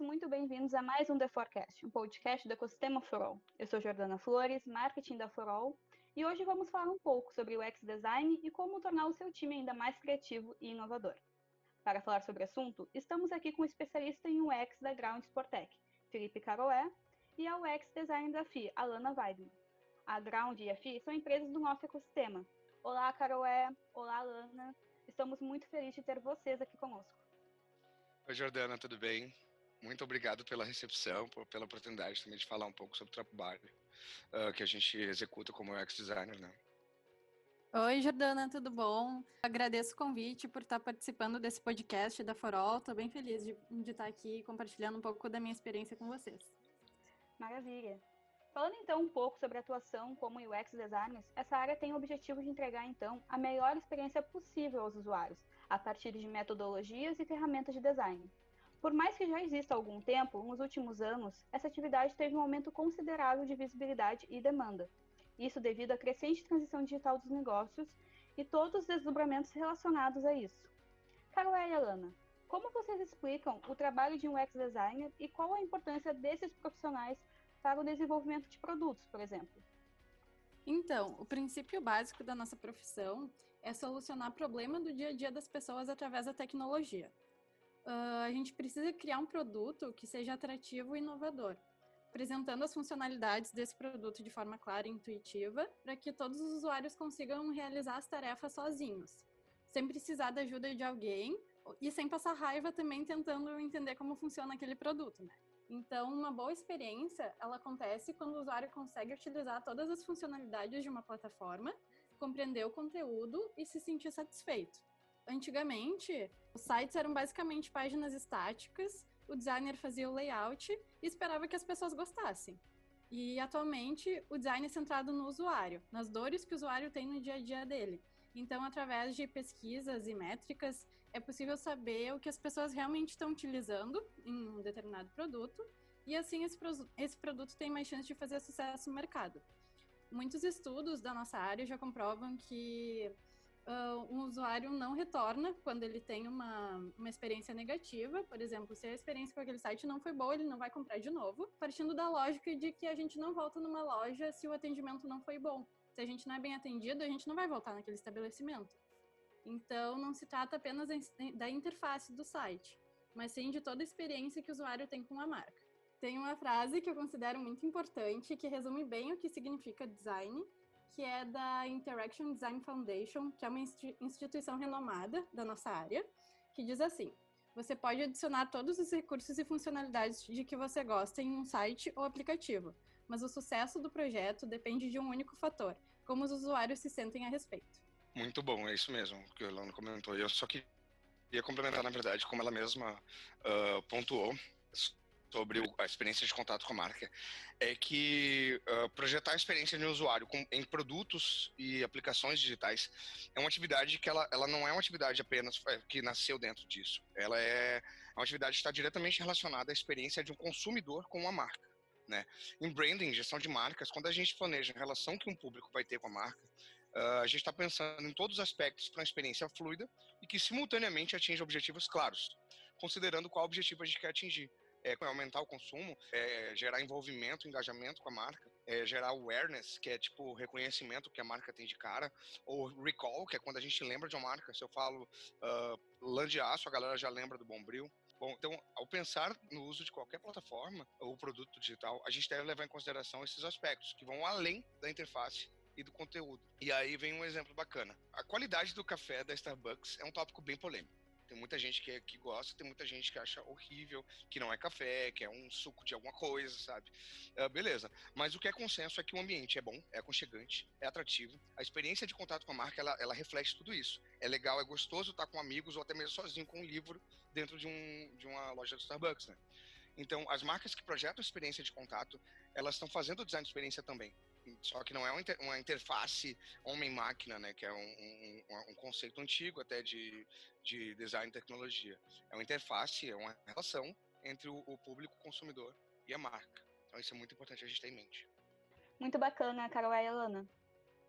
muito bem-vindos a mais um The Forecast, um podcast do ecossistema Forall. Eu sou Jordana Flores, marketing da Forall, e hoje vamos falar um pouco sobre o UX Design e como tornar o seu time ainda mais criativo e inovador. Para falar sobre o assunto, estamos aqui com o um especialista em UX da Ground Sportec, Felipe Caroé, e a UX Design da FI, Alana Weidman. A Ground e a FI são empresas do nosso ecossistema. Olá, Caroé. Olá, Alana. Estamos muito felizes de ter vocês aqui conosco. Oi, Jordana, tudo bem? Muito obrigado pela recepção, por, pela oportunidade também de falar um pouco sobre o trabalho uh, que a gente executa como UX designer, né? Oi, Jordana, tudo bom? Agradeço o convite por estar participando desse podcast da Forol. Estou bem feliz de, de estar aqui compartilhando um pouco da minha experiência com vocês. Maravilha. Falando então um pouco sobre a atuação como UX designers, essa área tem o objetivo de entregar então a melhor experiência possível aos usuários, a partir de metodologias e ferramentas de design. Por mais que já exista há algum tempo, nos últimos anos, essa atividade teve um aumento considerável de visibilidade e demanda. Isso devido à crescente transição digital dos negócios e todos os desdobramentos relacionados a isso. Caroé e Alana, como vocês explicam o trabalho de um UX designer e qual a importância desses profissionais para o desenvolvimento de produtos, por exemplo? Então, o princípio básico da nossa profissão é solucionar problema do dia a dia das pessoas através da tecnologia. Uh, a gente precisa criar um produto que seja atrativo e inovador, apresentando as funcionalidades desse produto de forma clara e intuitiva, para que todos os usuários consigam realizar as tarefas sozinhos, sem precisar da ajuda de alguém e sem passar raiva também tentando entender como funciona aquele produto, né? Então, uma boa experiência, ela acontece quando o usuário consegue utilizar todas as funcionalidades de uma plataforma, compreender o conteúdo e se sentir satisfeito. Antigamente, os sites eram basicamente páginas estáticas, o designer fazia o layout e esperava que as pessoas gostassem. E atualmente, o design é centrado no usuário, nas dores que o usuário tem no dia a dia dele. Então, através de pesquisas e métricas, é possível saber o que as pessoas realmente estão utilizando em um determinado produto, e assim esse, esse produto tem mais chance de fazer sucesso no mercado. Muitos estudos da nossa área já comprovam que uh, um usuário não retorna quando ele tem uma, uma experiência negativa. Por exemplo, se a experiência com aquele site não foi boa, ele não vai comprar de novo, partindo da lógica de que a gente não volta numa loja se o atendimento não foi bom se a gente não é bem atendido, a gente não vai voltar naquele estabelecimento. Então, não se trata apenas da interface do site, mas sim de toda a experiência que o usuário tem com a marca. Tem uma frase que eu considero muito importante, que resume bem o que significa design, que é da Interaction Design Foundation, que é uma instituição renomada da nossa área, que diz assim: você pode adicionar todos os recursos e funcionalidades de que você gosta em um site ou aplicativo, mas o sucesso do projeto depende de um único fator: como os usuários se sentem a respeito. Muito bom, é isso mesmo que a Elana comentou. Eu só queria complementar, na verdade, como ela mesma uh, pontuou sobre a experiência de contato com a marca, é que uh, projetar a experiência de um usuário com, em produtos e aplicações digitais é uma atividade que ela, ela não é uma atividade apenas é, que nasceu dentro disso. Ela é uma atividade que está diretamente relacionada à experiência de um consumidor com uma marca. Né? Em branding, gestão de marcas, quando a gente planeja a relação que um público vai ter com a marca, uh, a gente está pensando em todos os aspectos para uma experiência fluida e que simultaneamente atinja objetivos claros, considerando qual objetivo a gente quer atingir. É, aumentar o consumo, é, gerar envolvimento, engajamento com a marca, é, gerar awareness, que é tipo reconhecimento que a marca tem de cara, ou recall, que é quando a gente lembra de uma marca. Se eu falo uh, lã de aço, a galera já lembra do Bombril. Bom, então, ao pensar no uso de qualquer plataforma ou produto digital, a gente deve levar em consideração esses aspectos que vão além da interface e do conteúdo. E aí vem um exemplo bacana. A qualidade do café da Starbucks é um tópico bem polêmico. Tem muita gente que, que gosta, tem muita gente que acha horrível, que não é café, que é um suco de alguma coisa, sabe? Uh, beleza. Mas o que é consenso é que o ambiente é bom, é aconchegante, é atrativo. A experiência de contato com a marca, ela, ela reflete tudo isso. É legal, é gostoso estar com amigos ou até mesmo sozinho com um livro dentro de, um, de uma loja do Starbucks, né? Então, as marcas que projetam experiência de contato, elas estão fazendo o design de experiência também só que não é uma interface homem-máquina, né, que é um, um, um, conceito antigo até de, de design e tecnologia. É uma interface, é uma relação entre o, o público consumidor e a marca. Então isso é muito importante a gente ter em mente. Muito bacana, Carol e Alana.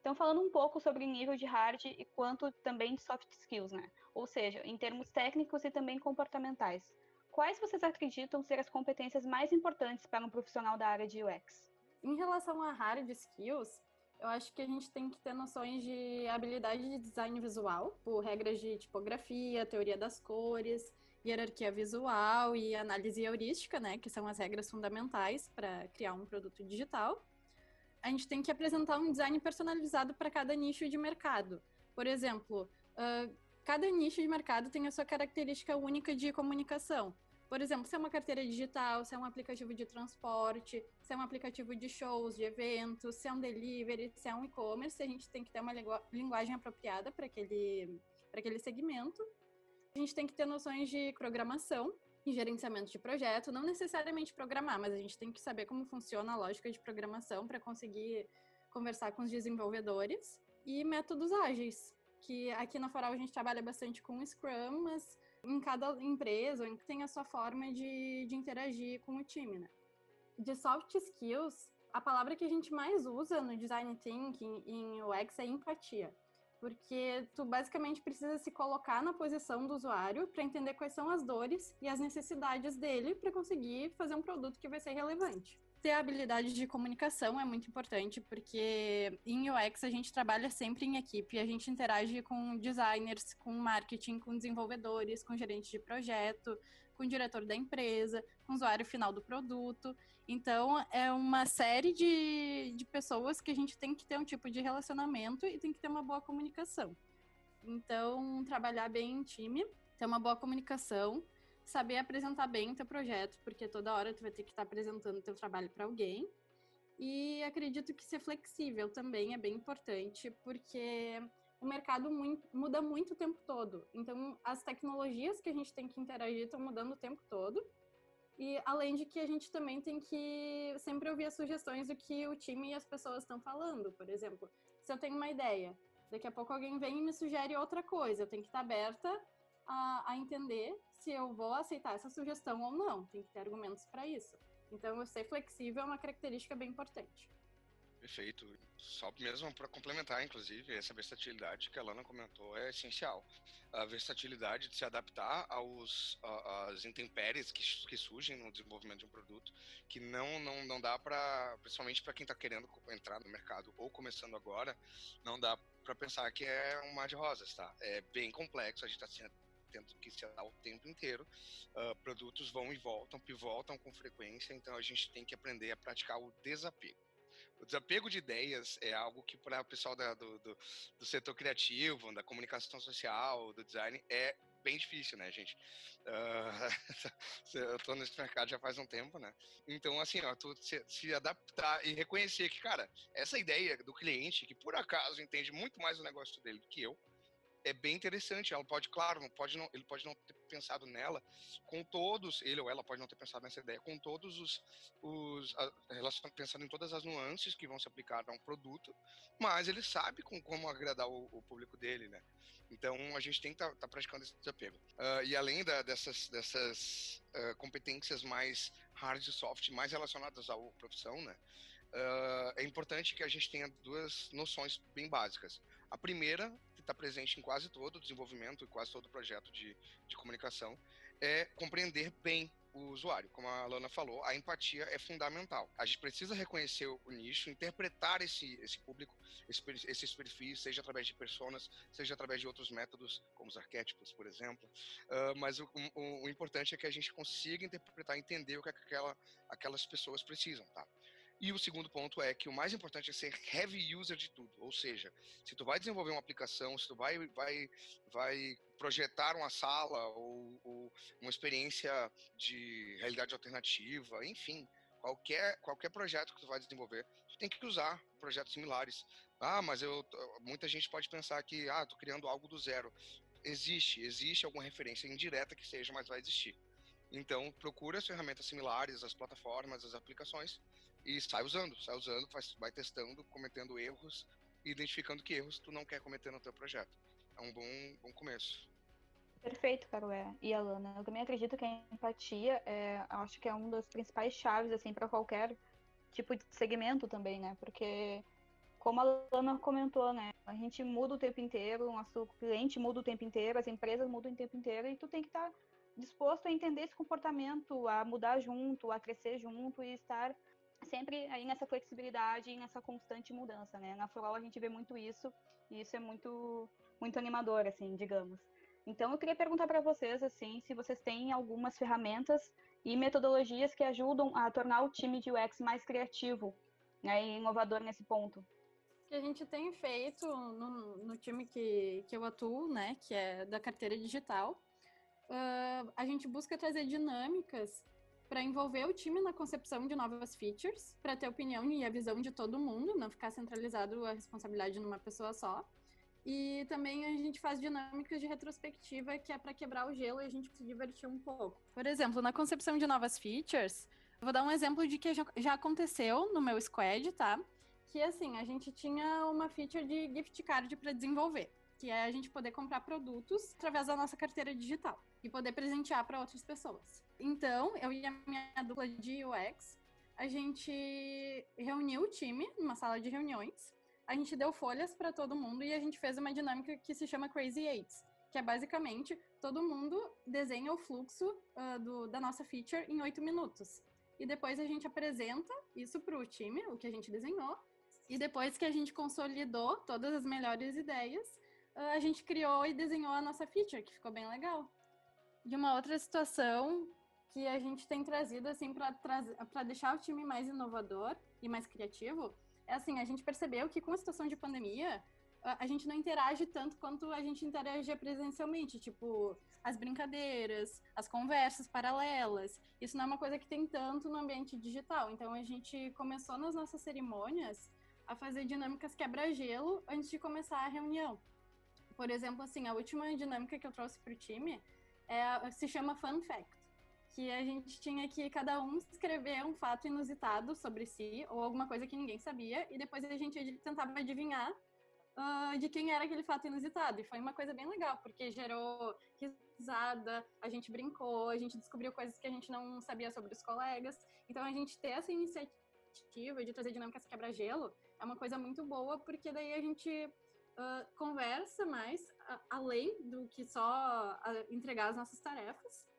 Então, falando um pouco sobre nível de hard e quanto também de soft skills, né? Ou seja, em termos técnicos e também comportamentais. quais vocês acreditam ser as competências mais importantes para um profissional da área de UX? Em relação a hard skills, eu acho que a gente tem que ter noções de habilidade de design visual, por regras de tipografia, teoria das cores, hierarquia visual e análise heurística, né, que são as regras fundamentais para criar um produto digital. A gente tem que apresentar um design personalizado para cada nicho de mercado. Por exemplo, uh, cada nicho de mercado tem a sua característica única de comunicação. Por exemplo, se é uma carteira digital, se é um aplicativo de transporte, se é um aplicativo de shows, de eventos, se é um delivery, se é um e-commerce, a gente tem que ter uma linguagem apropriada para aquele, aquele segmento. A gente tem que ter noções de programação e gerenciamento de projeto, não necessariamente programar, mas a gente tem que saber como funciona a lógica de programação para conseguir conversar com os desenvolvedores e métodos ágeis, que aqui na Foral a gente trabalha bastante com Scrum, mas em cada empresa tem a sua forma de, de interagir com o time, né? De soft skills, a palavra que a gente mais usa no design thinking em UX é empatia porque tu basicamente precisa se colocar na posição do usuário para entender quais são as dores e as necessidades dele para conseguir fazer um produto que vai ser relevante. Ter a habilidade de comunicação é muito importante, porque em UX a gente trabalha sempre em equipe, a gente interage com designers, com marketing, com desenvolvedores, com gerentes de projeto, com diretor da empresa, com usuário final do produto. Então, é uma série de, de pessoas que a gente tem que ter um tipo de relacionamento e tem que ter uma boa comunicação. Então, trabalhar bem em time, ter uma boa comunicação, saber apresentar bem o teu projeto, porque toda hora tu vai ter que estar apresentando o teu trabalho para alguém. E acredito que ser flexível também é bem importante, porque o mercado muito, muda muito o tempo todo. Então, as tecnologias que a gente tem que interagir estão mudando o tempo todo. E além de que a gente também tem que sempre ouvir as sugestões do que o time e as pessoas estão falando. Por exemplo, se eu tenho uma ideia, daqui a pouco alguém vem e me sugere outra coisa, eu tenho que estar aberta a, a entender se eu vou aceitar essa sugestão ou não. Tem que ter argumentos para isso. Então, ser flexível é uma característica bem importante. Perfeito. Só mesmo para complementar, inclusive, essa versatilidade que a Lana comentou é essencial. A versatilidade de se adaptar aos às intempéries que, que surgem no desenvolvimento de um produto, que não não, não dá para, principalmente para quem está querendo entrar no mercado ou começando agora, não dá para pensar que é um mar de rosas, tá? É bem complexo, a gente está tendo que se adaptar o tempo inteiro. Uh, produtos vão e voltam, pivotam com frequência, então a gente tem que aprender a praticar o desapego o desapego de ideias é algo que para o pessoal da, do, do, do, setor criativo, da comunicação social, do design, é bem difícil, né, gente? Uh, eu tô nesse mercado já faz um tempo, né? Então, assim, ó, tu se, se, adaptar e reconhecer que, cara, essa ideia do cliente, que por acaso entende muito mais o negócio dele do que eu, é bem interessante. Ela pode, claro, não pode não, ele pode não ter pensado nela com todos, ele ou ela pode não ter pensado nessa ideia com todos os, os a, pensando em todas as nuances que vão se aplicar a um produto, mas ele sabe com como agradar o, o público dele, né? Então a gente tem que estar tá, tá praticando esse desapego. Uh, e além da, dessas, dessas uh, competências mais hard e soft, mais relacionadas à profissão, né? Uh, é importante que a gente tenha duas noções bem básicas. A primeira que está presente em quase todo o desenvolvimento e quase todo o projeto de, de comunicação, é compreender bem o usuário. Como a Lana falou, a empatia é fundamental. A gente precisa reconhecer o nicho, interpretar esse, esse público, esse, esses perfis, seja através de personas, seja através de outros métodos, como os arquétipos, por exemplo. Uh, mas o, o, o, importante é que a gente consiga interpretar, entender o que aquela, aquelas pessoas precisam, tá? E o segundo ponto é que o mais importante é ser heavy user de tudo, ou seja, se tu vai desenvolver uma aplicação, se tu vai, vai, vai projetar uma sala ou, ou uma experiência de realidade alternativa, enfim, qualquer, qualquer projeto que tu vai desenvolver, tu tem que usar projetos similares. Ah, mas eu, muita gente pode pensar que, ah, tô criando algo do zero. Existe, existe alguma referência indireta que seja, mas vai existir. Então, procura as ferramentas similares, as plataformas, as aplicações, e sai usando, sai usando, faz, vai testando, cometendo erros, identificando que erros tu não quer cometer no teu projeto. É um bom, bom começo. Perfeito, Caroé e Alana. Eu também acredito que a empatia é, acho que é uma das principais chaves assim para qualquer tipo de segmento também, né? Porque como a Alana comentou, né? A gente muda o tempo inteiro, o nosso cliente muda o tempo inteiro, as empresas mudam o tempo inteiro e tu tem que estar tá disposto a entender esse comportamento, a mudar junto, a crescer junto e estar sempre aí nessa flexibilidade e nessa constante mudança, né? Na Floral a gente vê muito isso e isso é muito muito animador, assim, digamos. Então eu queria perguntar para vocês assim, se vocês têm algumas ferramentas e metodologias que ajudam a tornar o time de UX mais criativo né, e inovador nesse ponto. Que a gente tem feito no, no time que, que eu atuo, né, que é da carteira digital, uh, a gente busca trazer dinâmicas para envolver o time na concepção de novas features, para ter opinião e a visão de todo mundo, não ficar centralizado a responsabilidade numa pessoa só. E também a gente faz dinâmicas de retrospectiva, que é para quebrar o gelo e a gente se divertir um pouco. Por exemplo, na concepção de novas features, vou dar um exemplo de que já aconteceu no meu squad, tá? Que assim, a gente tinha uma feature de gift card para desenvolver, que é a gente poder comprar produtos através da nossa carteira digital e poder presentear para outras pessoas. Então, eu e a minha dupla de UX, a gente reuniu o time numa sala de reuniões, a gente deu folhas para todo mundo e a gente fez uma dinâmica que se chama Crazy Eights, que é basicamente todo mundo desenha o fluxo uh, do, da nossa feature em oito minutos. E depois a gente apresenta isso para o time, o que a gente desenhou. E depois que a gente consolidou todas as melhores ideias, uh, a gente criou e desenhou a nossa feature, que ficou bem legal. De uma outra situação que a gente tem trazido assim para deixar o time mais inovador e mais criativo, é assim, a gente percebeu que com a situação de pandemia, a gente não interage tanto quanto a gente interagia presencialmente, tipo, as brincadeiras, as conversas paralelas. Isso não é uma coisa que tem tanto no ambiente digital. Então a gente começou nas nossas cerimônias a fazer dinâmicas quebra-gelo antes de começar a reunião. Por exemplo, assim, a última dinâmica que eu trouxe para o time é, se chama Fun Fact que a gente tinha que cada um escrever um fato inusitado sobre si ou alguma coisa que ninguém sabia e depois a gente tentava adivinhar uh, de quem era aquele fato inusitado. E foi uma coisa bem legal, porque gerou risada, a gente brincou, a gente descobriu coisas que a gente não sabia sobre os colegas. Então a gente ter essa iniciativa de trazer dinâmicas quebra-gelo é uma coisa muito boa, porque daí a gente uh, conversa mais uh, além do que só entregar as nossas tarefas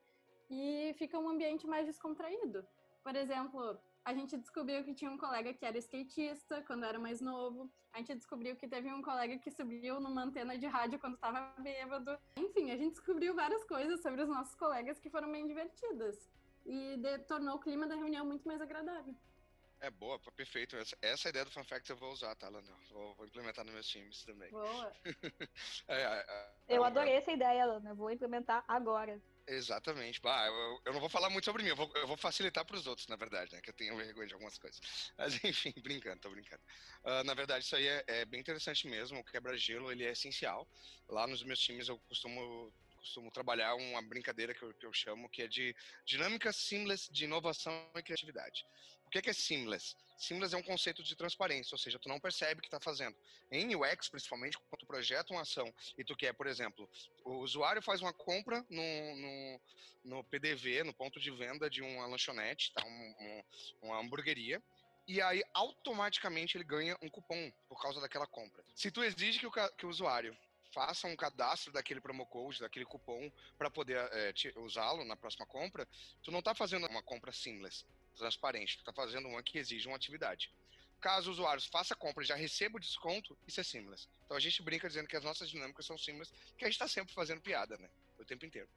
e fica um ambiente mais descontraído. Por exemplo, a gente descobriu que tinha um colega que era skatista quando era mais novo. A gente descobriu que teve um colega que subiu numa antena de rádio quando estava bêbado. Enfim, a gente descobriu várias coisas sobre os nossos colegas que foram bem divertidas. E de, tornou o clima da reunião muito mais agradável. É boa, perfeito. Essa, essa ideia do Fun Fact eu vou usar, tá, Lana? Vou, vou, implementar nos meus times também. Boa. é, é, é, eu adorei essa ideia, Lana. Vou implementar agora. Exatamente. Bah, eu, eu, não vou falar muito sobre mim, eu vou, eu vou facilitar para os outros, na verdade, né? Que eu tenho vergonha de algumas coisas. Mas enfim, brincando, tô brincando. Uh, na verdade, isso aí é, é bem interessante mesmo. O quebra-gelo ele é essencial. Lá nos meus times eu costumo costumo trabalhar uma brincadeira que eu, que eu chamo que é de dinâmica seamless de inovação e criatividade. O que é, que é seamless? Seamless é um conceito de transparência, ou seja, tu não percebe o que está fazendo. Em UX, principalmente, quando tu projeta uma ação e tu quer, por exemplo, o usuário faz uma compra no, no, no PDV, no ponto de venda de uma lanchonete, tá? Um, um, uma hamburgueria, e aí automaticamente ele ganha um cupom por causa daquela compra. Se tu exige que o, que o usuário faça um cadastro daquele promo code, daquele cupom para poder é, usá-lo na próxima compra, tu não está fazendo uma compra seamless transparente. Tu está fazendo uma que exige uma atividade. Caso o usuário faça a compra e já receba o desconto, isso é seamless. Então a gente brinca dizendo que as nossas dinâmicas são seamless, que a gente está sempre fazendo piada, né? O tempo inteiro.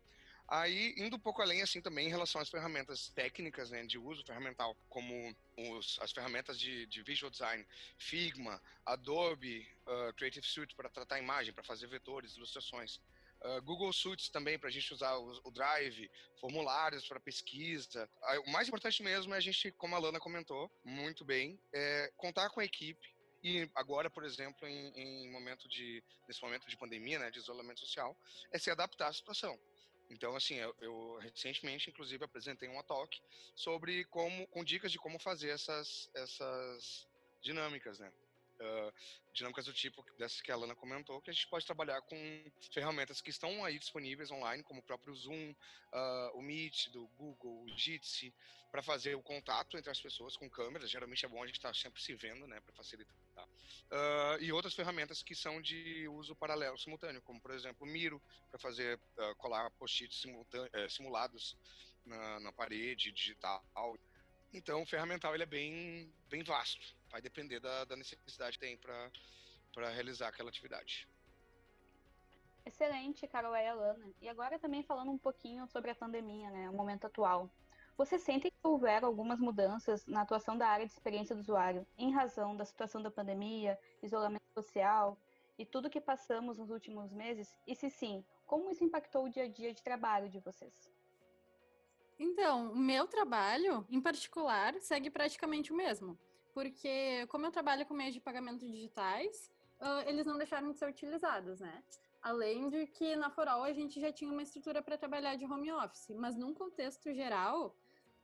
Aí, indo um pouco além, assim, também em relação às ferramentas técnicas, né, de uso ferramental, como os, as ferramentas de, de, visual design, Figma, Adobe uh, Creative Suite para tratar imagem, para fazer vetores, ilustrações, Uh, Google Suites também para a gente usar o, o Drive, formulários para pesquisa. O mais importante mesmo é a gente, como a Lana comentou muito bem, é contar com a equipe e agora, por exemplo, em, em momento de nesse momento de pandemia, né, de isolamento social, é se adaptar à situação. Então, assim, eu, eu, recentemente, inclusive, apresentei um talk sobre como, com dicas de como fazer essas, essas dinâmicas, né? Uh, dinâmicas do tipo dessas que a Lana comentou, que a gente pode trabalhar com ferramentas que estão aí disponíveis online, como o próprio Zoom, uh, o Meet do Google, o Jitsi, para fazer o contato entre as pessoas com câmeras. Geralmente é bom a gente estar tá sempre se vendo, né, para facilitar. Uh, e outras ferramentas que são de uso paralelo, simultâneo, como por exemplo o Miro, para fazer colar post-its eh, simulados na, na parede digital. Então, o ferramental ele é bem, bem vasto. Vai depender da, da necessidade que tem para realizar aquela atividade. Excelente, Carol e Alana. E agora também falando um pouquinho sobre a pandemia, né, o momento atual. Você sente que houveram algumas mudanças na atuação da área de experiência do usuário em razão da situação da pandemia, isolamento social e tudo que passamos nos últimos meses? E se sim, como isso impactou o dia a dia de trabalho de vocês? Então, o meu trabalho, em particular, segue praticamente o mesmo. Porque, como eu trabalho com meios de pagamento digitais, uh, eles não deixaram de ser utilizados, né? Além de que na Forol a gente já tinha uma estrutura para trabalhar de home office, mas num contexto geral,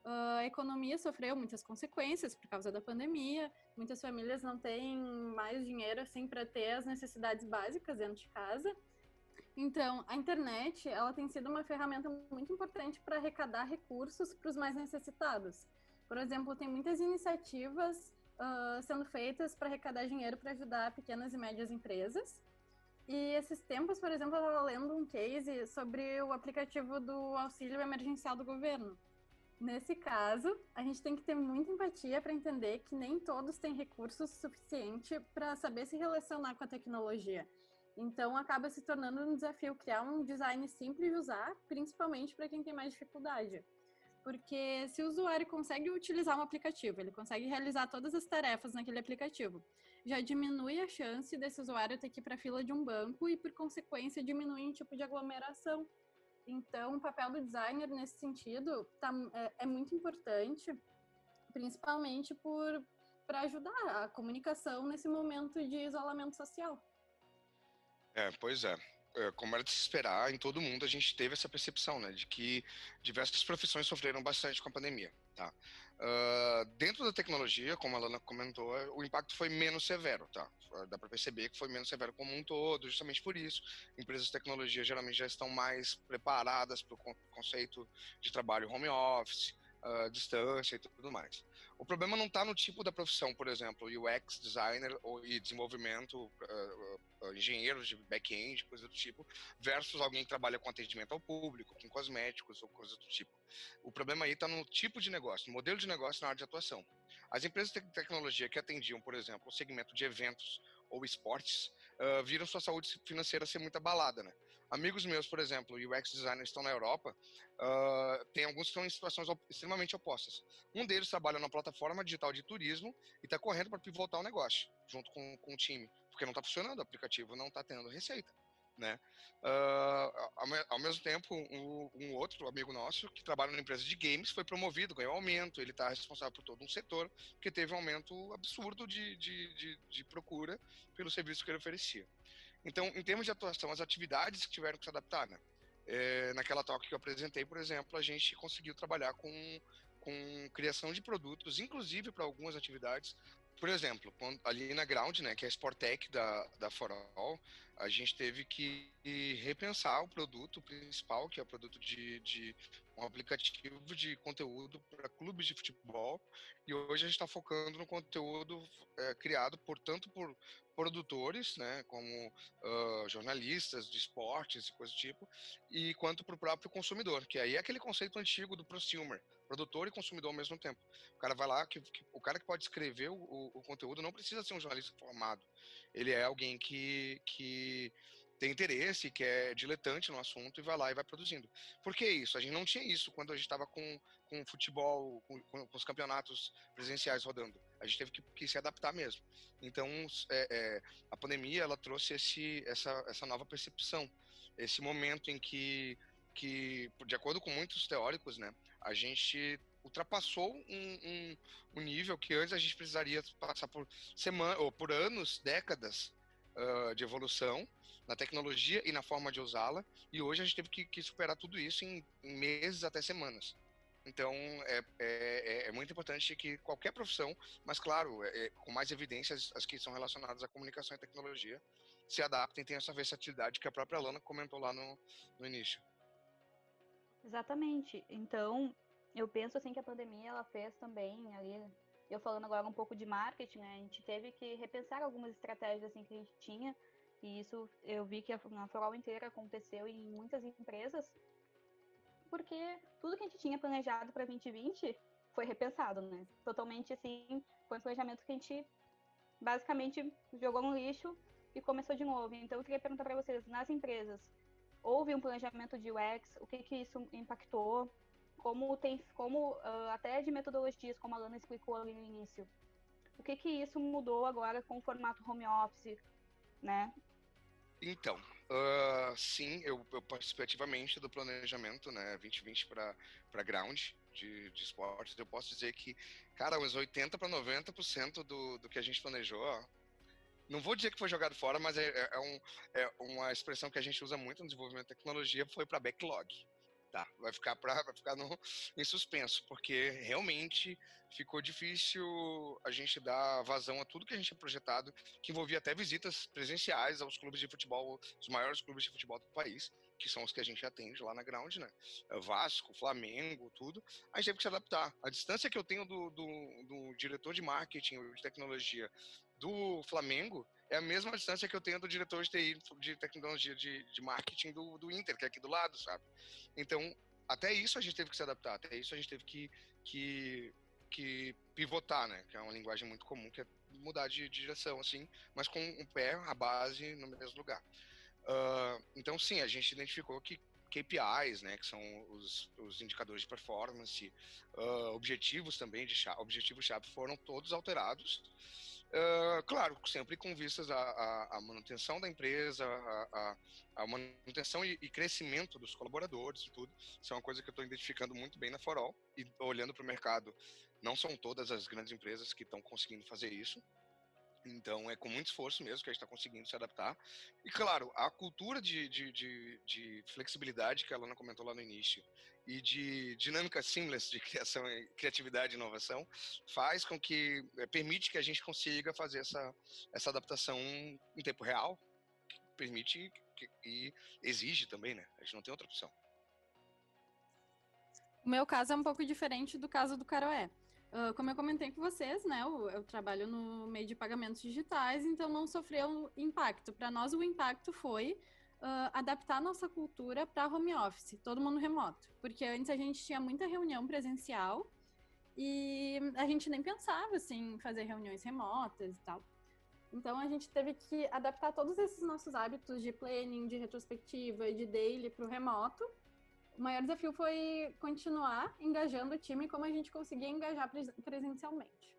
a economia sofreu muitas consequências por causa da pandemia. Muitas famílias não têm mais dinheiro assim para ter as necessidades básicas dentro de casa. Então, a internet, ela tem sido uma ferramenta muito importante para arrecadar recursos para os mais necessitados. Por exemplo, tem muitas iniciativas uh, sendo feitas para arrecadar dinheiro para ajudar pequenas e médias empresas. E esses tempos, por exemplo, eu estava lendo um case sobre o aplicativo do auxílio emergencial do governo. Nesse caso, a gente tem que ter muita empatia para entender que nem todos têm recursos suficiente para saber se relacionar com a tecnologia. Então, acaba se tornando um desafio criar um design simples de usar, principalmente para quem tem mais dificuldade. Porque se o usuário consegue utilizar um aplicativo, ele consegue realizar todas as tarefas naquele aplicativo, já diminui a chance desse usuário ter que ir para a fila de um banco e, por consequência, diminui o tipo de aglomeração. Então, o papel do designer nesse sentido tá, é, é muito importante, principalmente por para ajudar a comunicação nesse momento de isolamento social. É, pois é. é. Como era de se esperar, em todo mundo a gente teve essa percepção, né, de que diversas profissões sofreram bastante com a pandemia, tá? Uh, dentro da tecnologia, como a Lana comentou, o impacto foi menos severo, tá? Dá para perceber que foi menos severo como um todo, justamente por isso. Empresas de tecnologia geralmente já estão mais preparadas para o conceito de trabalho home office, uh, distância e tudo mais. O problema não está no tipo da profissão, por exemplo, UX designer ou e desenvolvimento, uh, engenheiros de back-end, coisa do tipo, versus alguém que trabalha com atendimento ao público, com cosméticos ou coisa do tipo. O problema aí está no tipo de negócio, no modelo de negócio na área de atuação. As empresas de tecnologia que atendiam, por exemplo, o segmento de eventos ou esportes, uh, viram sua saúde financeira ser muito abalada, né? Amigos meus, por exemplo, UX designers estão na Europa, uh, tem alguns que estão em situações extremamente opostas. Um deles trabalha numa plataforma digital de turismo e está correndo para pivotar o negócio, junto com, com o time, porque não está funcionando, o aplicativo não está tendo receita. Né? Uh, ao, ao, mesmo tempo, um, um, outro amigo nosso que trabalha numa empresa de games foi promovido, ganhou aumento, ele está responsável por todo um setor, porque teve um aumento absurdo de, de, de, de procura pelo serviço que ele oferecia. Então, em termos de atuação, as atividades que tiveram que se adaptar, né? É, naquela talk que eu apresentei, por exemplo, a gente conseguiu trabalhar com, com criação de produtos, inclusive para algumas atividades. Por exemplo, ali na Ground, né, que é a Sportec da, da Forol, a gente teve que repensar o produto principal, que é o produto de, de um aplicativo de conteúdo para clubes de futebol. E hoje a gente está focando no conteúdo é, criado por tanto por produtores, né, como uh, jornalistas de esportes e coisa do tipo, e quanto para o próprio consumidor, que aí é aquele conceito antigo do prosumer, produtor e consumidor ao mesmo tempo. O cara vai lá, que, que o cara que pode escrever o, o, o, conteúdo não precisa ser um jornalista formado, ele é alguém que, que tem interesse, que é diletante no assunto e vai lá e vai produzindo. Por que isso? A gente não tinha isso quando a gente estava com, com futebol, com, com, os campeonatos presenciais rodando. A gente teve que, que se adaptar mesmo. Então, é, é, a pandemia ela trouxe esse, essa, essa nova percepção, esse momento em que, que, de acordo com muitos teóricos, né, a gente ultrapassou um, um, um nível que antes a gente precisaria passar por semana ou por anos, décadas uh, de evolução na tecnologia e na forma de usá-la. E hoje a gente teve que, que superar tudo isso em, em, meses até semanas. Então, é, é, é, é, muito importante que qualquer profissão, mas claro, é, é, com mais evidências, as que são relacionadas à comunicação e tecnologia, se adaptem, tenham essa versatilidade que a própria Lana comentou lá no, no início. Exatamente. Então, eu penso assim que a pandemia ela fez também ali, eu falando agora um pouco de marketing, né? A gente teve que repensar algumas estratégias assim que a gente tinha, e isso eu vi que na Floral inteira aconteceu em muitas empresas, porque tudo que a gente tinha planejado para 2020 foi repensado, né? Totalmente assim, foi um planejamento que a gente basicamente jogou no lixo e começou de novo. Então eu queria perguntar para vocês, nas empresas, houve um planejamento de UX? O que que isso impactou? Como tem, como uh, até de metodologias, como a Lana explicou ali no início. O que que isso mudou agora com o formato home office, né? Então, uh, sim, eu, eu, participei ativamente do planejamento, né, 2020 para Ground de, de esportes. Eu posso dizer que, cara, uns 80 para 90% do, do que a gente planejou, não vou dizer que foi jogado fora, mas é, é, é um, é uma expressão que a gente usa muito no desenvolvimento de tecnologia, foi para backlog tá, vai ficar para vai ficar no, em suspenso, porque realmente ficou difícil a gente dar vazão a tudo que a gente tinha projetado, que envolvia até visitas presenciais aos clubes de futebol, os maiores clubes de futebol do país, que são os que a gente atende lá na ground, né? É Vasco, Flamengo, tudo. A gente teve que se adaptar. A distância que eu tenho do, do, do diretor de marketing de tecnologia do Flamengo é a mesma distância que eu tenho do diretor de TI, de tecnologia de, de marketing do, do Inter, que é aqui do lado, sabe? Então, até isso a gente teve que se adaptar, até isso a gente teve que, que, que pivotar, né? Que é uma linguagem muito comum, que é mudar de, de direção, assim, mas com um pé, a base, no mesmo lugar. Uh, então, sim, a gente identificou que KPIs, né, que são os, os indicadores de performance, uh, objetivos também de chave, objetivos-chave foram todos alterados Uh, claro, sempre com vistas à, manutenção da empresa, à, à manutenção e, e, crescimento dos colaboradores e tudo. Isso é uma coisa que eu estou identificando muito bem na Forol e olhando para o mercado. Não são todas as grandes empresas que estão conseguindo fazer isso. Então é com muito esforço mesmo que a gente está conseguindo se adaptar. E claro, a cultura de, de, de, de, flexibilidade que a Lana comentou lá no início e de dinâmica seamless de criação, criatividade e inovação faz com que é, permite que a gente consiga fazer essa, essa adaptação em tempo real, permite que, e exige também, né? A gente não tem outra opção. O meu caso é um pouco diferente do caso do Caroé. Uh, como eu comentei com vocês, né, eu, eu, trabalho no meio de pagamentos digitais, então não sofreu impacto. Para nós, o impacto foi uh, adaptar nossa cultura para home office, todo mundo remoto. Porque antes a gente tinha muita reunião presencial e a gente nem pensava assim, em fazer reuniões remotas e tal. Então a gente teve que adaptar todos esses nossos hábitos de planning, de retrospectiva e de daily para o remoto o maior desafio foi continuar engajando o time como a gente conseguia engajar presencialmente.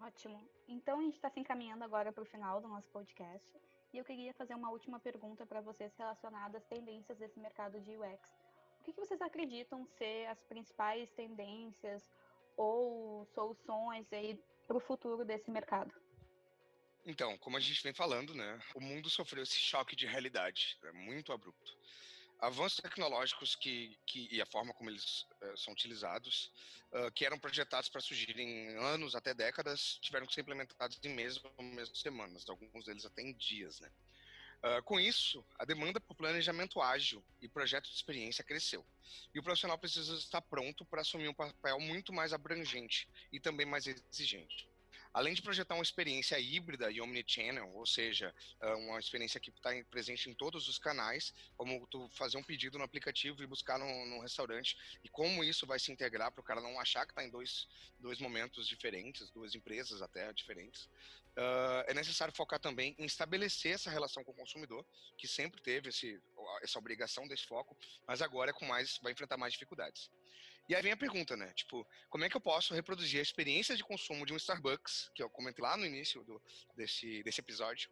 Ótimo. Então a gente está se encaminhando agora para o final do nosso podcast e eu queria fazer uma última pergunta para vocês relacionada às tendências desse mercado de UX. O que, que vocês acreditam ser as principais tendências ou soluções aí para o futuro desse mercado? Então, como a gente vem falando, né, o mundo sofreu esse choque de realidade, é muito abrupto avanços tecnológicos que, que, e a forma como eles uh, são utilizados, uh, que eram projetados para surgir em anos até décadas, tiveram que ser implementados em meses ou mesmo semanas, alguns deles até em dias, né? Uh, com isso, a demanda por planejamento ágil e projeto de experiência cresceu. E o profissional precisa estar pronto para assumir um papel muito mais abrangente e também mais exigente além de projetar uma experiência híbrida e omnichannel, ou seja, é uma experiência que está presente em todos os canais, como tu fazer um pedido no aplicativo e buscar num, num restaurante, e como isso vai se integrar para o cara não achar que está em dois, dois momentos diferentes, duas empresas até diferentes. Uh, é necessário focar também em estabelecer essa relação com o consumidor, que sempre teve esse, essa obrigação desse foco, mas agora é com mais, vai enfrentar mais dificuldades. E aí vem a pergunta, né? Tipo, como é que eu posso reproduzir a experiência de consumo de um Starbucks, que eu comentei lá no início do, desse, desse episódio,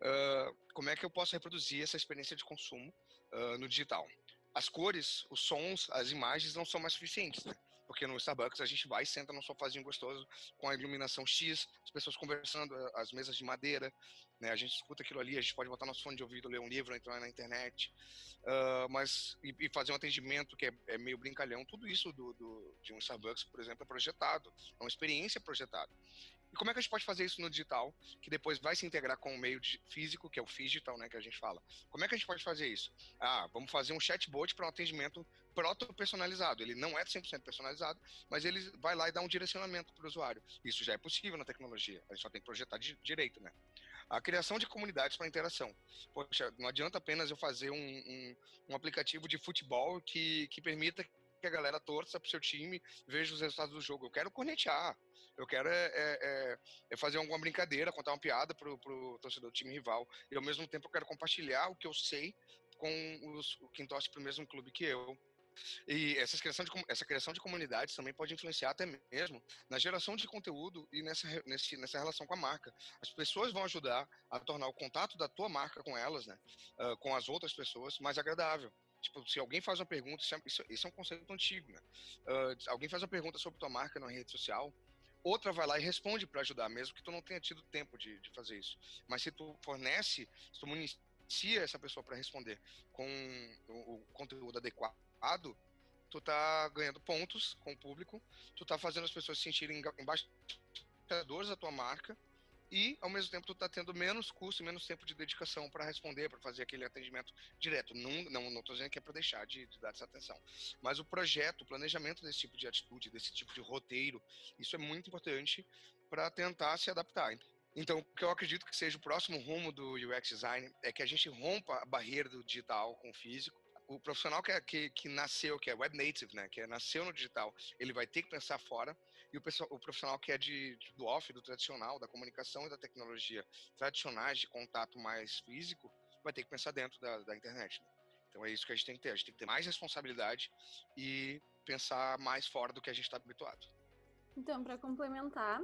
uh, como é que eu posso reproduzir essa experiência de consumo uh, no digital? As cores, os sons, as imagens não são mais suficientes, né? Porque no Starbucks a gente vai e senta num sofazinho gostoso com a iluminação X, as pessoas conversando, as mesas de madeira, né? A gente escuta aquilo ali, a gente pode botar nosso fone de ouvido, ler um livro, entrar na internet, uh, mas e, e, fazer um atendimento que é, é meio brincalhão. Tudo isso do, do, de um Starbucks, por exemplo, é projetado, é uma experiência projetada. E como é que a gente pode fazer isso no digital, que depois vai se integrar com o meio físico, que é o digital, né, que a gente fala? Como é que a gente pode fazer isso? Ah, vamos fazer um chatbot para um atendimento proto-personalizado. Ele não é 100% personalizado, mas ele vai lá e dá um direcionamento para o usuário. Isso já é possível na tecnologia, a gente só tem que projetar de direito, né? A criação de comunidades para interação. Poxa, não adianta apenas eu fazer um, um, um aplicativo de futebol que, que permita que a galera torça pro seu time, veja os resultados do jogo. Eu quero cornetear. Eu quero é, é, é, é fazer alguma brincadeira, contar uma piada pro, pro torcedor do time rival. E ao mesmo tempo eu quero compartilhar o que eu sei com os, quem torce pro mesmo clube que eu. E essa criação, de, essa criação de comunidades também pode influenciar até mesmo na geração de conteúdo e nessa, nesse, nessa relação com a marca. As pessoas vão ajudar a tornar o contato da tua marca com elas, né, uh, com as outras pessoas, mais agradável. Tipo, se alguém faz uma pergunta, isso é, isso, é um conceito antigo, né? Uh, alguém faz uma pergunta sobre tua marca na rede social, outra vai lá e responde para ajudar, mesmo que tu não tenha tido tempo de, de fazer isso. Mas se tu fornece, se tu municia essa pessoa para responder com o, o, conteúdo adequado, tu tá ganhando pontos com o público, tu tá fazendo as pessoas se sentirem embaixadores da tua marca e ao mesmo tempo tu tá tendo menos custo, menos tempo de dedicação para responder, para fazer aquele atendimento direto. Não, não, não tô dizendo que é para deixar de, de, dar essa atenção, mas o projeto, o planejamento desse tipo de atitude, desse tipo de roteiro, isso é muito importante para tentar se adaptar. Então, o que eu acredito que seja o próximo rumo do UX design é que a gente rompa a barreira do digital com o físico o profissional que, é, que, que, nasceu, que é web native, né, que nasceu no digital, ele vai ter que pensar fora, e o, o profissional que é de, do off, do tradicional, da comunicação e da tecnologia tradicionais de contato mais físico, vai ter que pensar dentro da, da internet. Né? Então é isso que a gente tem que ter, a gente tem que ter mais responsabilidade e pensar mais fora do que a gente está habituado. Então, para complementar,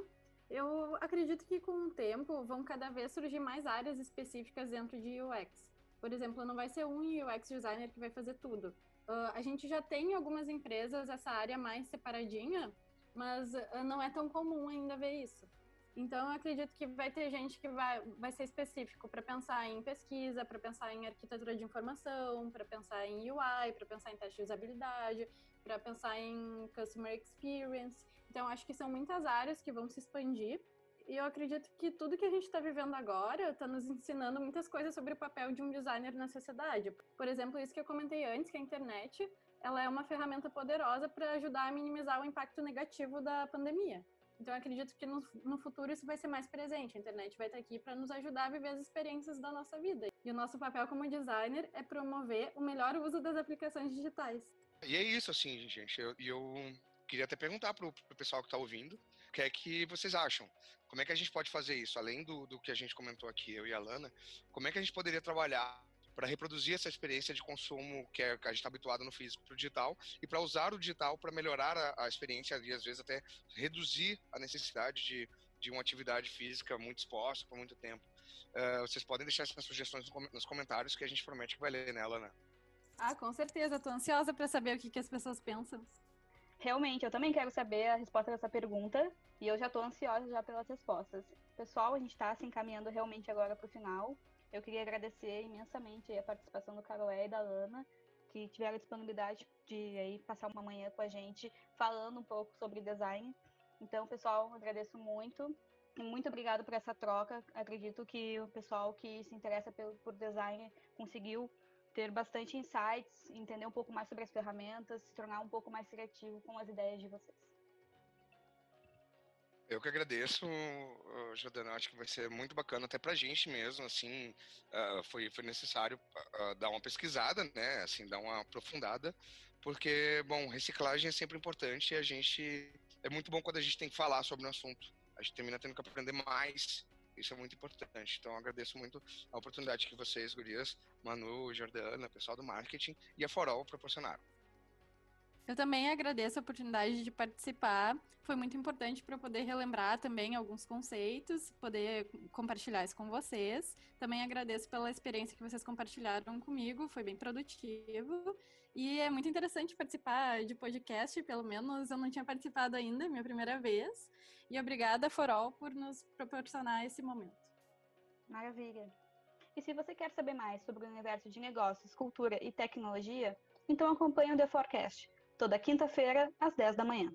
eu acredito que com o tempo vão cada vez surgir mais áreas específicas dentro de UX. Por exemplo, não vai ser um UX designer que vai fazer tudo. Uh, a gente já tem em algumas empresas essa área mais separadinha, mas uh, não é tão comum ainda ver isso. Então, eu acredito que vai ter gente que vai, vai ser específico para pensar em pesquisa, para pensar em arquitetura de informação, para pensar em UI, para pensar em teste de usabilidade, para pensar em customer experience. Então, acho que são muitas áreas que vão se expandir e eu acredito que tudo que a gente está vivendo agora está nos ensinando muitas coisas sobre o papel de um designer na sociedade. Por exemplo, isso que eu comentei antes, que a internet ela é uma ferramenta poderosa para ajudar a minimizar o impacto negativo da pandemia. Então, acredito que no, no futuro isso vai ser mais presente. A internet vai estar aqui para nos ajudar a viver as experiências da nossa vida. E o nosso papel como designer é promover o melhor uso das aplicações digitais. E é isso, assim, gente. E eu, eu, queria até perguntar para o pessoal que está ouvindo o que é que vocês acham? Como é que a gente pode fazer isso? Além do, do que a gente comentou aqui, eu e a Lana, como é que a gente poderia trabalhar para reproduzir essa experiência de consumo que, é, a gente está habituado no físico para o digital e para usar o digital para melhorar a, a, experiência e às vezes até reduzir a necessidade de, de uma atividade física muito exposta por muito tempo. Uh, vocês podem deixar essas sugestões nos comentários que a gente promete que vai ler nela, né? Ah, com certeza. Estou ansiosa para saber o que, que as pessoas pensam. Realmente, eu também quero saber a resposta dessa pergunta e eu já estou ansiosa já pelas respostas. Pessoal, a gente está se encaminhando realmente agora para o final. Eu queria agradecer imensamente a participação do Caroé e da Lana, que tiveram a disponibilidade de aí, passar uma manhã com a gente falando um pouco sobre design. Então, pessoal, agradeço muito. E muito obrigado por essa troca. Acredito que o pessoal que se interessa por, por design conseguiu ter bastante insights, entender um pouco mais sobre as ferramentas, se tornar um pouco mais criativo com as ideias de vocês. Eu que agradeço, Jordana. Acho que vai ser muito bacana até para a gente mesmo. Assim, uh, foi, foi necessário uh, dar uma pesquisada, né? Assim, dar uma aprofundada, porque, bom, reciclagem é sempre importante e a gente é muito bom quando a gente tem que falar sobre um assunto. A gente termina tendo que aprender mais isso é muito importante. Então, agradeço muito a oportunidade que vocês, gurias, Manu, Jordana, pessoal do marketing e a Forol proporcionaram. Eu também agradeço a oportunidade de participar. Foi muito importante para eu poder relembrar também alguns conceitos, poder compartilhar isso com vocês. Também agradeço pela experiência que vocês compartilharam comigo, foi bem produtivo. E é muito interessante participar de podcast, pelo menos eu não tinha participado ainda, minha primeira vez. E obrigada, Forol, por nos proporcionar esse momento. Maravilha. E se você quer saber mais sobre o universo de negócios, cultura e tecnologia, então acompanhe o The Forecast, toda quinta-feira, às 10 da manhã.